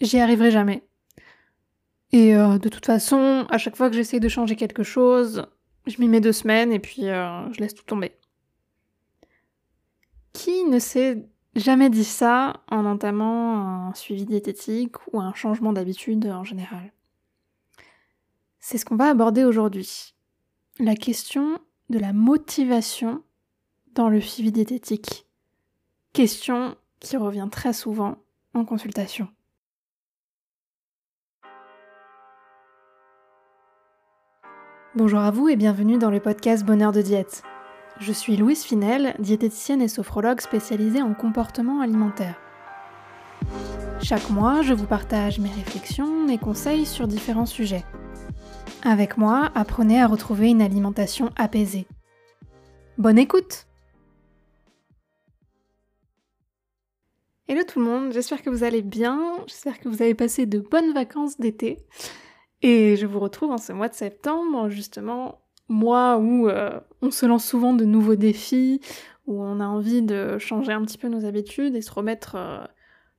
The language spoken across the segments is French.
j'y arriverai jamais. Et euh, de toute façon, à chaque fois que j'essaie de changer quelque chose, je m'y mets deux semaines et puis euh, je laisse tout tomber. Qui ne s'est jamais dit ça en entamant un suivi diététique ou un changement d'habitude en général? C'est ce qu'on va aborder aujourd'hui. La question de la motivation dans le suivi diététique. Question qui revient très souvent en consultation. Bonjour à vous et bienvenue dans le podcast Bonheur de diète. Je suis Louise Finel, diététicienne et sophrologue spécialisée en comportement alimentaire. Chaque mois, je vous partage mes réflexions, mes conseils sur différents sujets. Avec moi, apprenez à retrouver une alimentation apaisée. Bonne écoute Hello tout le monde, j'espère que vous allez bien, j'espère que vous avez passé de bonnes vacances d'été. Et je vous retrouve en ce mois de septembre, justement, mois où euh, on se lance souvent de nouveaux défis, où on a envie de changer un petit peu nos habitudes et se remettre euh,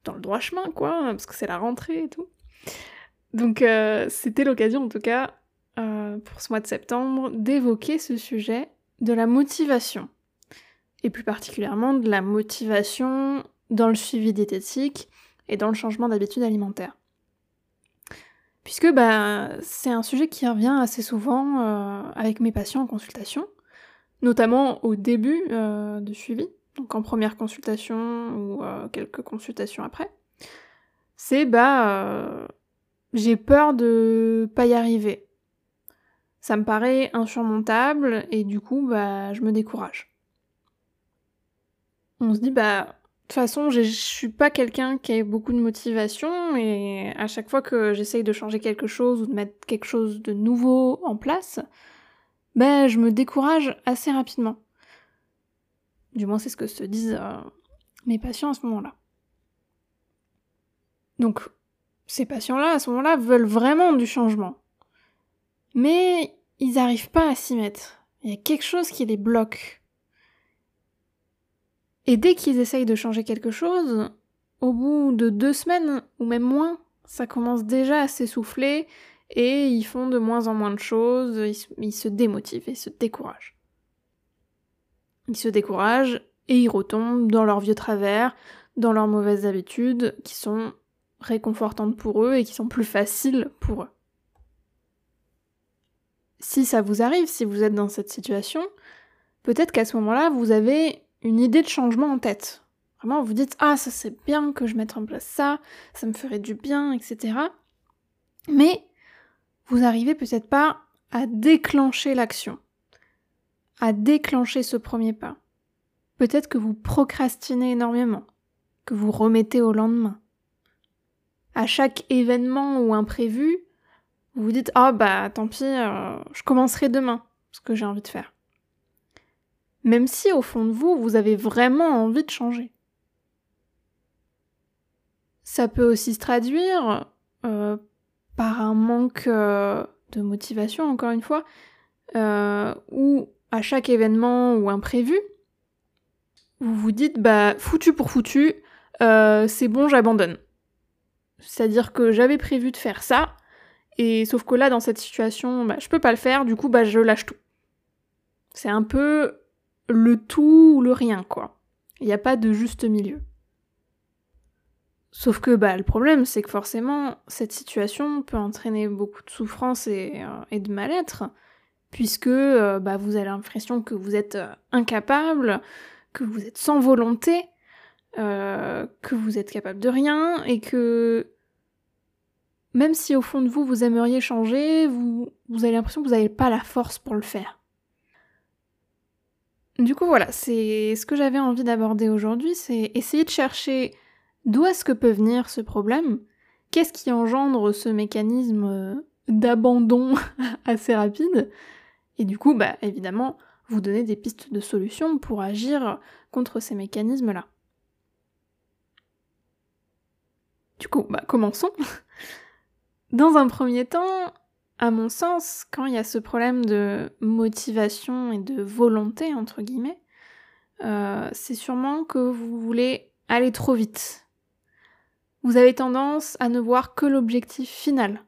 dans le droit chemin, quoi, parce que c'est la rentrée et tout. Donc euh, c'était l'occasion, en tout cas, pour ce mois de septembre, d'évoquer ce sujet de la motivation. Et plus particulièrement de la motivation dans le suivi diététique et dans le changement d'habitude alimentaire puisque bah, c'est un sujet qui revient assez souvent euh, avec mes patients en consultation, notamment au début euh, de suivi, donc en première consultation ou euh, quelques consultations après. C'est bah j'ai peur de pas y arriver. Ça me paraît insurmontable et du coup bah je me décourage. On se dit bah toute façon, je suis pas quelqu'un qui a beaucoup de motivation et à chaque fois que j'essaye de changer quelque chose ou de mettre quelque chose de nouveau en place, ben je me décourage assez rapidement. Du moins, c'est ce que se disent euh, mes patients à ce moment-là. Donc, ces patients-là, à ce moment-là, veulent vraiment du changement. Mais ils n'arrivent pas à s'y mettre. Il y a quelque chose qui les bloque. Et dès qu'ils essayent de changer quelque chose, au bout de deux semaines, ou même moins, ça commence déjà à s'essouffler et ils font de moins en moins de choses, ils, se démotivent et se découragent. Ils se découragent et ils retombent dans leurs vieux travers, dans leurs mauvaises habitudes qui sont réconfortantes pour eux et qui sont plus faciles pour eux. Si ça vous arrive, si vous êtes dans cette situation, peut-être qu'à ce moment-là, vous avez une idée de changement en tête. Vraiment, vous dites Ah, ça c'est bien que je mette en place ça, ça me ferait du bien, etc. Mais vous arrivez peut-être pas à déclencher l'action, à déclencher ce premier pas. Peut-être que vous procrastinez énormément, que vous remettez au lendemain. À chaque événement ou imprévu, vous vous dites Ah, bah tant pis, euh, je commencerai demain ce que j'ai envie de faire même si au fond de vous, vous avez vraiment envie de changer. Ça peut aussi se traduire euh, par un manque euh, de motivation, encore une fois, euh, ou à chaque événement ou imprévu, vous vous dites, bah, foutu pour foutu, c'est bon, j'abandonne. C'est-à-dire que j'avais prévu de faire ça, et sauf que là, dans cette situation, bah, je peux pas le faire, du coup, bah, je lâche tout. C'est un peu le tout ou le rien, quoi. Il n'y a pas de juste milieu. Sauf que bah, le problème, c'est que forcément, cette situation peut entraîner beaucoup de souffrance et, euh, de mal-être, puisque euh, bah, vous avez l'impression que vous êtes euh, incapable, que vous êtes sans volonté, que vous êtes capable de rien, et que même si au fond de vous, vous aimeriez changer, vous, vous avez l'impression que vous n'avez pas la force pour le faire. Du coup, voilà, c'est ce que j'avais envie d'aborder aujourd'hui, c'est essayer de chercher d'où est-ce que peut venir ce problème, qu'est-ce qui engendre ce mécanisme euh, d'abandon assez rapide, et du coup, bah, évidemment, vous donner des pistes de solutions pour agir contre ces mécanismes-là. Du coup, bah, commençons. Dans un premier temps, à mon sens, quand il y a ce problème de motivation et de volonté, entre guillemets, euh, c'est sûrement que vous voulez aller trop vite. vous avez tendance à ne voir que l'objectif final.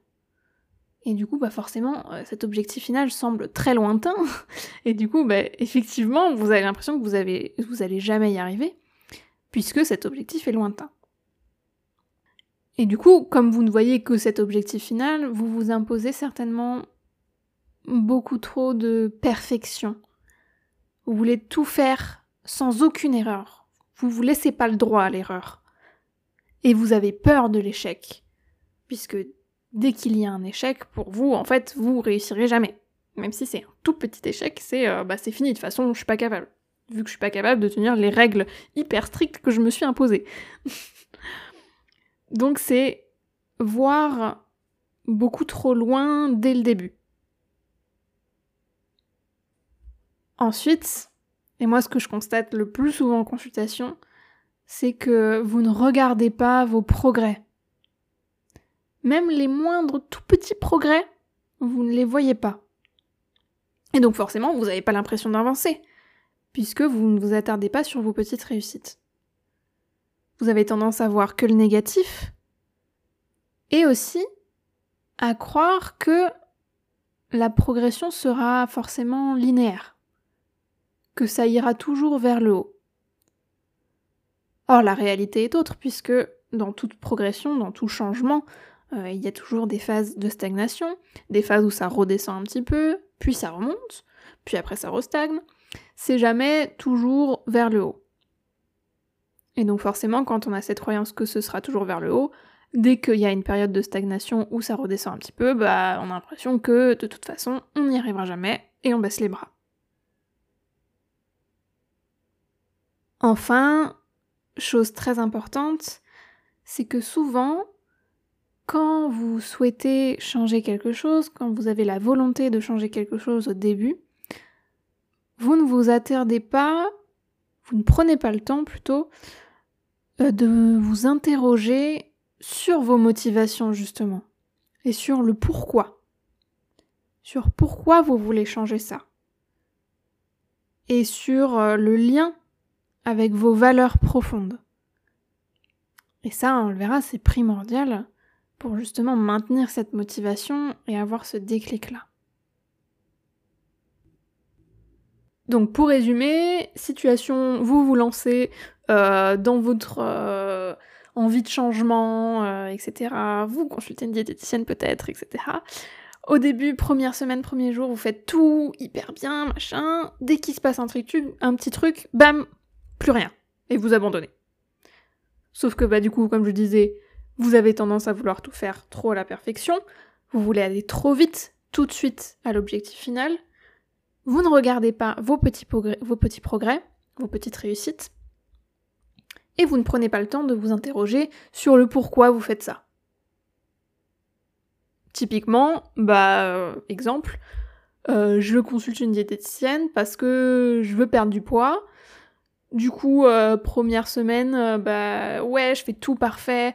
Et du coup, bah forcément, euh, cet objectif final semble très lointain. Et du coup, bah, effectivement, vous avez l'impression que vous, avez, vous allez jamais y arriver, puisque cet objectif est lointain. Et du coup, comme vous ne voyez que cet objectif final, vous vous imposez certainement beaucoup trop de perfection. Vous voulez tout faire sans aucune erreur. Vous vous laissez pas le droit à l'erreur. Et vous avez peur de l'échec. Puisque dès qu'il y a un échec, pour vous, en fait, vous réussirez jamais. Même si c'est un tout petit échec, c'est euh, bah, fini, de toute façon, je suis pas capable. Vu que je suis pas capable de tenir les règles hyper strictes que je me suis imposées. Donc c'est voir beaucoup trop loin dès le début. Ensuite, et moi ce que je constate le plus souvent en consultation, c'est que vous ne regardez pas vos progrès. Même les moindres tout petits progrès, vous ne les voyez pas. Et donc forcément, vous n'avez pas l'impression d'avancer, puisque vous ne vous attardez pas sur vos petites réussites. Vous avez tendance à voir que le négatif, et aussi à croire que la progression sera forcément linéaire, que ça ira toujours vers le haut. Or la réalité est autre, puisque dans toute progression, dans tout changement, euh, il y a toujours des phases de stagnation, des phases où ça redescend un petit peu, puis ça remonte, puis après ça restagne. C'est jamais toujours vers le haut. Et donc forcément, quand on a cette croyance que ce sera toujours vers le haut, dès qu'il y a une période de stagnation où ça redescend un petit peu, bah on a l'impression que de toute façon on n'y arrivera jamais et on baisse les bras. Enfin, chose très importante, c'est que souvent quand vous souhaitez changer quelque chose, quand vous avez la volonté de changer quelque chose au début, vous ne vous attardez pas, vous ne prenez pas le temps plutôt euh, de vous interroger sur vos motivations justement et sur le pourquoi. Sur pourquoi vous voulez changer ça. Et sur euh, le lien avec vos valeurs profondes. Et ça, on le verra, c'est primordial pour justement maintenir cette motivation et avoir ce déclic-là. Donc pour résumer, situation, vous vous lancez euh, dans votre euh, envie de changement, euh, etc. Vous consultez une diététicienne peut-être, etc. Au début, première semaine, premier jour, vous faites tout hyper bien, machin. Dès qu'il se passe un truc, un petit truc, bam, plus rien. Et vous abandonnez. Sauf que bah du coup, comme je disais, vous avez tendance à vouloir tout faire trop à la perfection, vous voulez aller trop vite, tout de suite à l'objectif final, vous ne regardez pas vos petits, progrès, vos petites réussites, et vous ne prenez pas le temps de vous interroger sur le pourquoi vous faites ça. Typiquement, bah, euh, exemple, euh, je consulte une diététicienne parce que je veux perdre du poids, du coup, euh, première semaine, bah ouais, je fais tout parfait,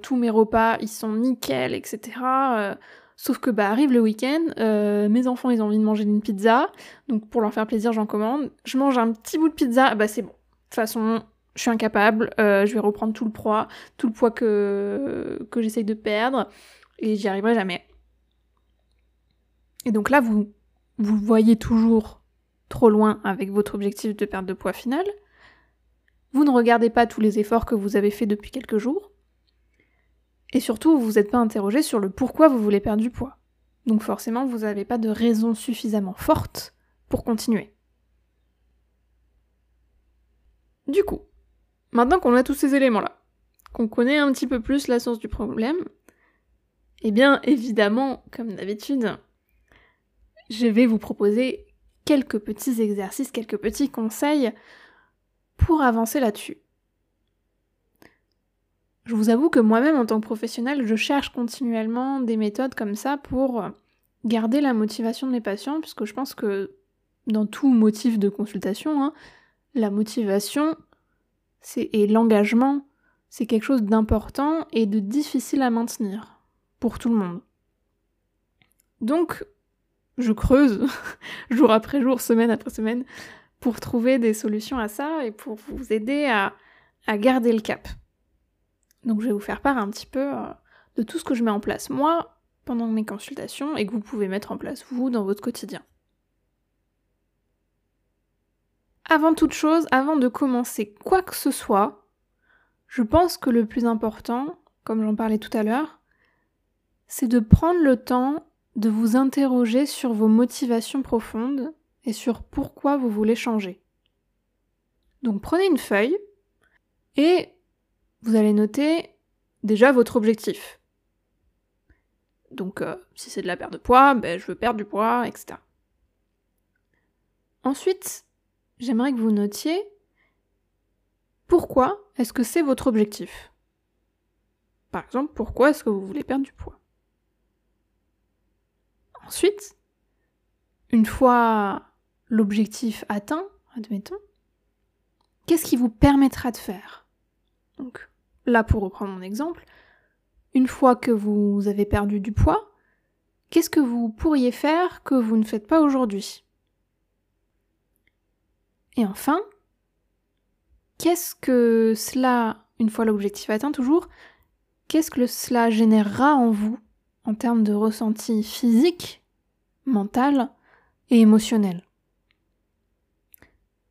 tous mes repas ils sont nickel, etc. sauf que bah arrive le week-end, mes enfants ils ont envie de manger une pizza, donc pour leur faire plaisir j'en commande. Je mange un petit bout de pizza, bah c'est bon. De toute façon, je suis incapable, je vais reprendre tout le poids, tout le poids que, que j'essaye de perdre, et j'y arriverai jamais. Et donc là, vous, vous voyez toujours trop loin avec votre objectif de perte de poids final. Vous ne regardez pas tous les efforts que vous avez faits depuis quelques jours. Et surtout, vous vous êtes pas interrogé sur le pourquoi vous voulez perdre du poids. Donc forcément, vous n'avez pas de raison suffisamment forte pour continuer. Du coup, maintenant qu'on a tous ces éléments-là, qu'on connaît un petit peu plus la source du problème, eh bien évidemment, comme d'habitude, je vais vous proposer quelques petits exercices, quelques petits conseils pour avancer là-dessus. Je vous avoue que moi-même, en tant que professionnel, je cherche continuellement des méthodes comme ça pour garder la motivation de mes patients, puisque je pense que dans tout motif de consultation, hein, la motivation et l'engagement, c'est quelque chose d'important et de difficile à maintenir pour tout le monde. Donc, je creuse jour après jour, semaine après semaine, pour trouver des solutions à ça et pour vous aider à, garder le cap. Donc je vais vous faire part un petit peu euh, de tout ce que je mets en place moi pendant mes consultations et que vous pouvez mettre en place vous dans votre quotidien. Avant toute chose, avant de commencer quoi que ce soit, je pense que le plus important, comme j'en parlais tout à l'heure, c'est de prendre le temps de vous interroger sur vos motivations profondes et sur pourquoi vous voulez changer. Donc prenez une feuille et vous allez noter déjà votre objectif. Donc euh, si c'est de la perte de poids, ben, je veux perdre du poids, etc. Ensuite, j'aimerais que vous notiez pourquoi est-ce que c'est votre objectif. Par exemple, pourquoi est-ce que vous voulez perdre du poids? Ensuite, une fois l'objectif atteint, admettons, qu'est-ce qui vous permettra de faire? Là, pour reprendre mon exemple, une fois que vous avez perdu du poids, qu'est-ce que vous pourriez faire que vous ne faites pas aujourd'hui? Et enfin, qu'est-ce que cela, une fois l'objectif atteint toujours, qu'est-ce que cela générera en vous en termes de ressenti physique, mental et émotionnel?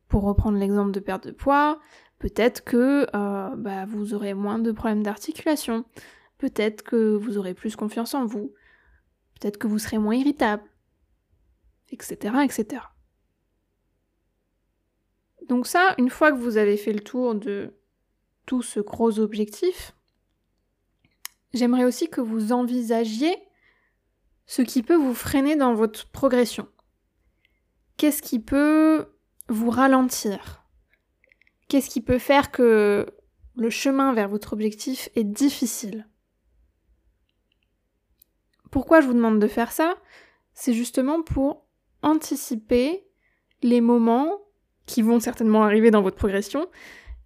Pour reprendre l'exemple de perte de poids, peut-être que euh, bah, vous aurez moins de problèmes d'articulation, peut-être que vous aurez plus confiance en vous, peut-être que vous serez moins irritable, etc., etc. Donc ça, une fois que vous avez fait le tour de tout ce gros objectif, j'aimerais aussi que vous envisagiez ce qui peut vous freiner dans votre progression. Qu'est-ce qui peut vous ralentir? Qu'est-ce qui peut faire que le chemin vers votre objectif est difficile? Pourquoi je vous demande de faire ça? C'est justement pour anticiper les moments qui vont certainement arriver dans votre progression,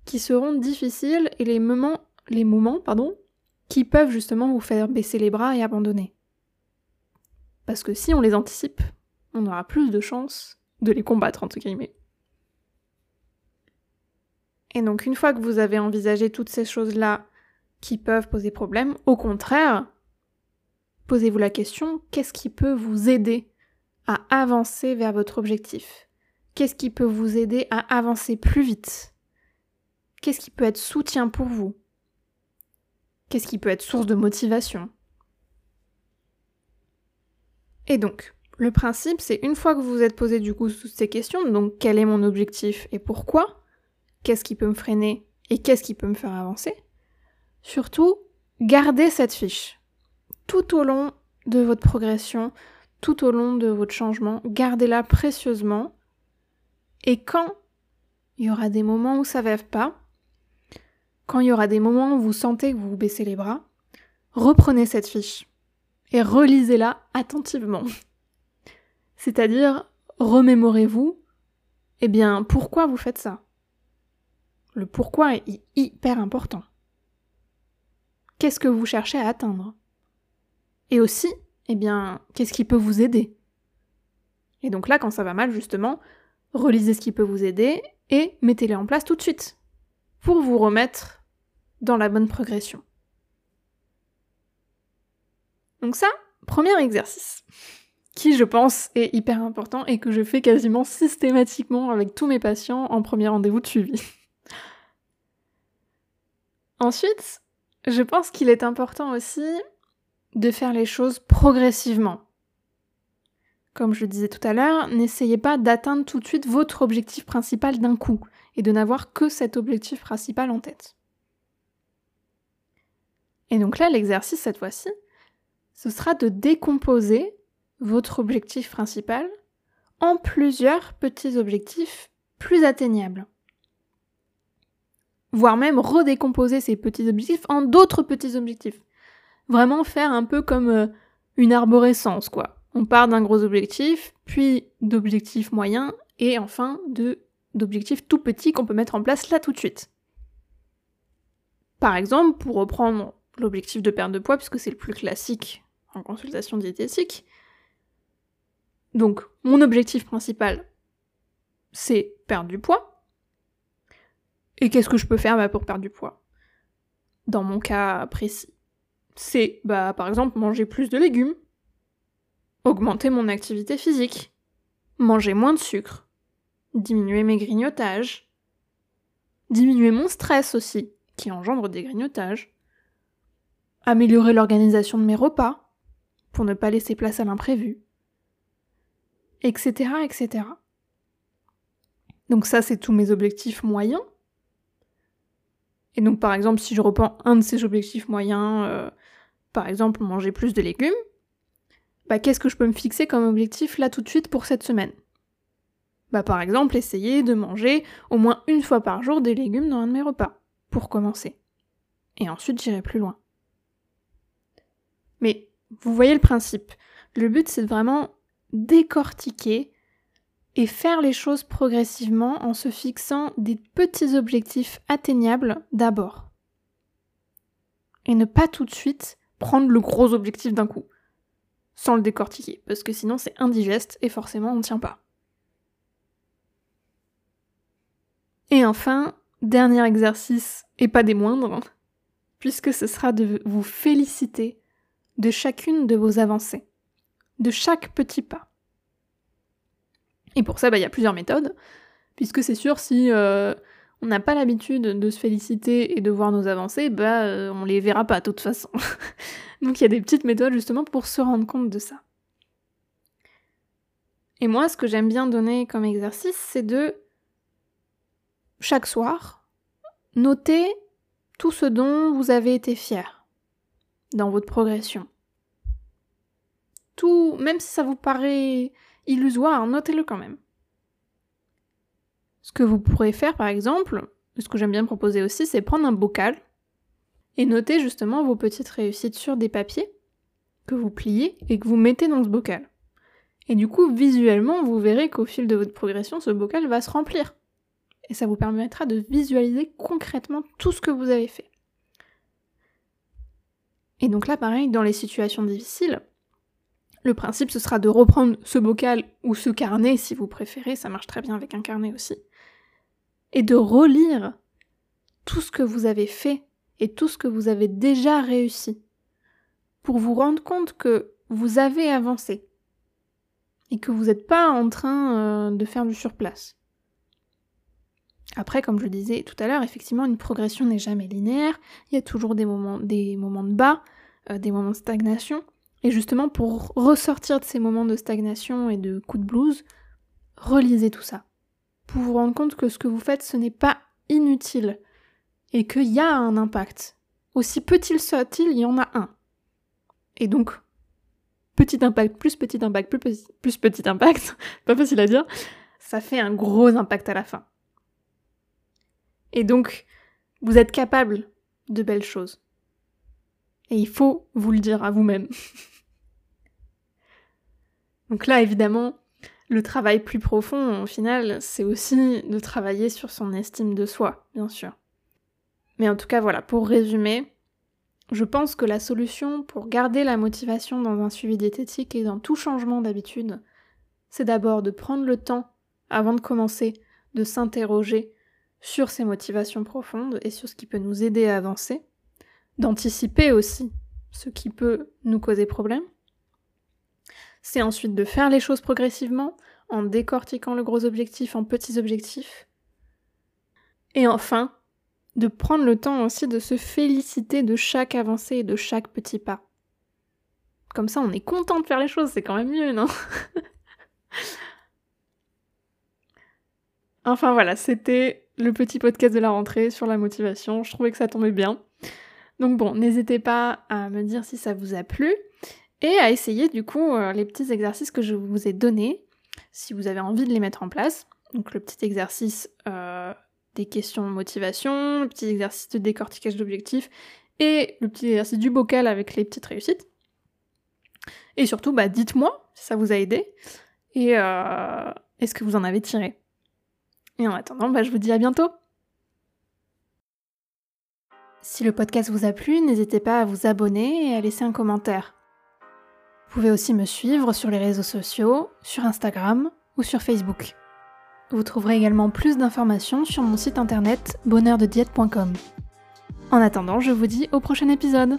qui seront difficiles et les moments, les moments pardon, qui peuvent justement vous faire baisser les bras et abandonner. Parce que si on les anticipe, on aura plus de chances de les combattre, entre guillemets. Et donc une fois que vous avez envisagé toutes ces choses-là qui peuvent poser problème, au contraire, posez-vous la question, qu'est-ce qui peut vous aider à avancer vers votre objectif? Qu'est-ce qui peut vous aider à avancer plus vite? Qu'est-ce qui peut être soutien pour vous? Qu'est-ce qui peut être source de motivation? Et donc, le principe, c'est une fois que vous vous êtes posé du coup toutes ces questions, donc quel est mon objectif et pourquoi? Qu'est-ce qui peut me freiner et qu'est-ce qui peut me faire avancer Surtout, gardez cette fiche. Tout au long de votre progression, tout au long de votre changement, gardez-la précieusement et quand il y aura des moments où ça ne va pas, quand il y aura des moments où vous sentez que vous vous baissez les bras, reprenez cette fiche et relisez-la attentivement. C'est-à-dire, remémorez-vous, eh bien, pourquoi vous faites ça? Le pourquoi est hyper important. Qu'est-ce que vous cherchez à atteindre? Et aussi, eh bien, qu'est-ce qui peut vous aider? Et donc là, quand ça va mal, justement, relisez ce qui peut vous aider et mettez-les en place tout de suite pour vous remettre dans la bonne progression. Donc ça, premier exercice, qui je pense est hyper important et que je fais quasiment systématiquement avec tous mes patients en premier rendez-vous de suivi. Ensuite, je pense qu'il est important aussi de faire les choses progressivement. Comme je le disais tout à l'heure, n'essayez pas d'atteindre tout de suite votre objectif principal d'un coup et de n'avoir que cet objectif principal en tête. Et donc là, l'exercice cette fois-ci, ce sera de décomposer votre objectif principal en plusieurs petits objectifs plus atteignables. Voire même redécomposer ces petits objectifs en d'autres petits objectifs. Vraiment faire un peu comme euh, une arborescence, quoi. On part d'un gros objectif, puis d'objectifs moyens, et enfin d'objectifs tout petits qu'on peut mettre en place là tout de suite. Par exemple, pour reprendre l'objectif de perte de poids, puisque c'est le plus classique en consultation diététique, donc mon objectif principal, c'est perdre du poids. Et qu'est-ce que je peux faire bah, pour perdre du poids? Dans mon cas précis, c'est bah, par exemple manger plus de légumes, augmenter mon activité physique, manger moins de sucre, diminuer mes grignotages, diminuer mon stress aussi, qui engendre des grignotages, améliorer l'organisation de mes repas, pour ne pas laisser place à l'imprévu, etc., etc. Donc ça, c'est tous mes objectifs moyens. Et donc, par exemple, si je reprends un de ces objectifs moyens, euh, par exemple, manger plus de légumes, bah, qu'est-ce que je peux me fixer comme objectif là tout de suite pour cette semaine? Bah, par exemple, essayer de manger au moins une fois par jour des légumes dans un de mes repas, pour commencer. Et ensuite, j'irai plus loin. Mais vous voyez le principe. Le but, c'est de vraiment décortiquer et faire les choses progressivement en se fixant des petits objectifs atteignables d'abord. Et ne pas tout de suite prendre le gros objectif d'un coup, sans le décortiquer, parce que sinon c'est indigeste et forcément on ne tient pas. Et enfin, dernier exercice, et pas des moindres, puisque ce sera de vous féliciter de chacune de vos avancées, de chaque petit pas. Et pour ça, bah, il y a plusieurs méthodes, puisque c'est sûr, si euh, on n'a pas l'habitude de se féliciter et de voir nos avancées, bah, euh, on les verra pas de toute façon. Donc il y a des petites méthodes justement pour se rendre compte de ça. Et moi, ce que j'aime bien donner comme exercice, c'est de, chaque soir, noter tout ce dont vous avez été fier dans votre progression. Tout, même si ça vous paraît illusoire, notez-le quand même. Ce que vous pourrez faire par exemple, ce que j'aime bien proposer aussi, c'est prendre un bocal et noter justement vos petites réussites sur des papiers que vous pliez et que vous mettez dans ce bocal. Et du coup, visuellement, vous verrez qu'au fil de votre progression, ce bocal va se remplir. Et ça vous permettra de visualiser concrètement tout ce que vous avez fait. Et donc là, pareil, dans les situations difficiles, le principe, ce sera de reprendre ce bocal ou ce carnet, si vous préférez, ça marche très bien avec un carnet aussi, et de relire tout ce que vous avez fait et tout ce que vous avez déjà réussi, pour vous rendre compte que vous avez avancé, et que vous n'êtes pas en train euh, de faire du surplace. Après, comme je disais tout à l'heure, effectivement, une progression n'est jamais linéaire. Il y a toujours des moments, de bas, euh, des moments de stagnation. Et justement, pour ressortir de ces moments de stagnation et de coups de blues, relisez tout ça. Pour vous rendre compte que ce que vous faites, ce n'est pas inutile. Et qu'il y a un impact. Aussi petit soit-il, il y en a un. Et donc, petit impact plus petit impact plus petit, plus petit impact, pas facile à dire, ça fait un gros impact à la fin. Et donc, vous êtes capable de belles choses. Et il faut vous le dire à vous-même. donc là, évidemment, le travail plus profond, au final, c'est aussi de travailler sur son estime de soi, bien sûr. Mais en tout cas, voilà, pour résumer, je pense que la solution pour garder la motivation dans un suivi diététique et dans tout changement d'habitude, c'est d'abord de prendre le temps, avant de commencer, de s'interroger sur ses motivations profondes et sur ce qui peut nous aider à avancer, d'anticiper aussi ce qui peut nous causer problème. C'est ensuite de faire les choses progressivement, en décortiquant le gros objectif en petits objectifs. Et enfin, de prendre le temps aussi de se féliciter de chaque avancée et de chaque petit pas. Comme ça, on est content de faire les choses, c'est quand même mieux, non? Enfin voilà, c'était le petit podcast de la rentrée sur la motivation. Je trouvais que ça tombait bien. Donc bon, n'hésitez pas à me dire si ça vous a plu et à essayer du coup euh, les petits exercices que je vous ai donnés si vous avez envie de les mettre en place. Donc le petit exercice euh, des questions de motivation, le petit exercice de décortiquage d'objectifs et le petit exercice du bocal avec les petites réussites. Et surtout, bah, dites-moi si ça vous a aidé et euh, est-ce que vous en avez tiré. Et en attendant, bah, je vous dis à bientôt. Si le podcast vous a plu, n'hésitez pas à vous abonner et à laisser un commentaire. Vous pouvez aussi me suivre sur les réseaux sociaux, sur Instagram ou sur Facebook. Vous trouverez également plus d'informations sur mon site internet bonheurdediète.com. En attendant, je vous dis au prochain épisode.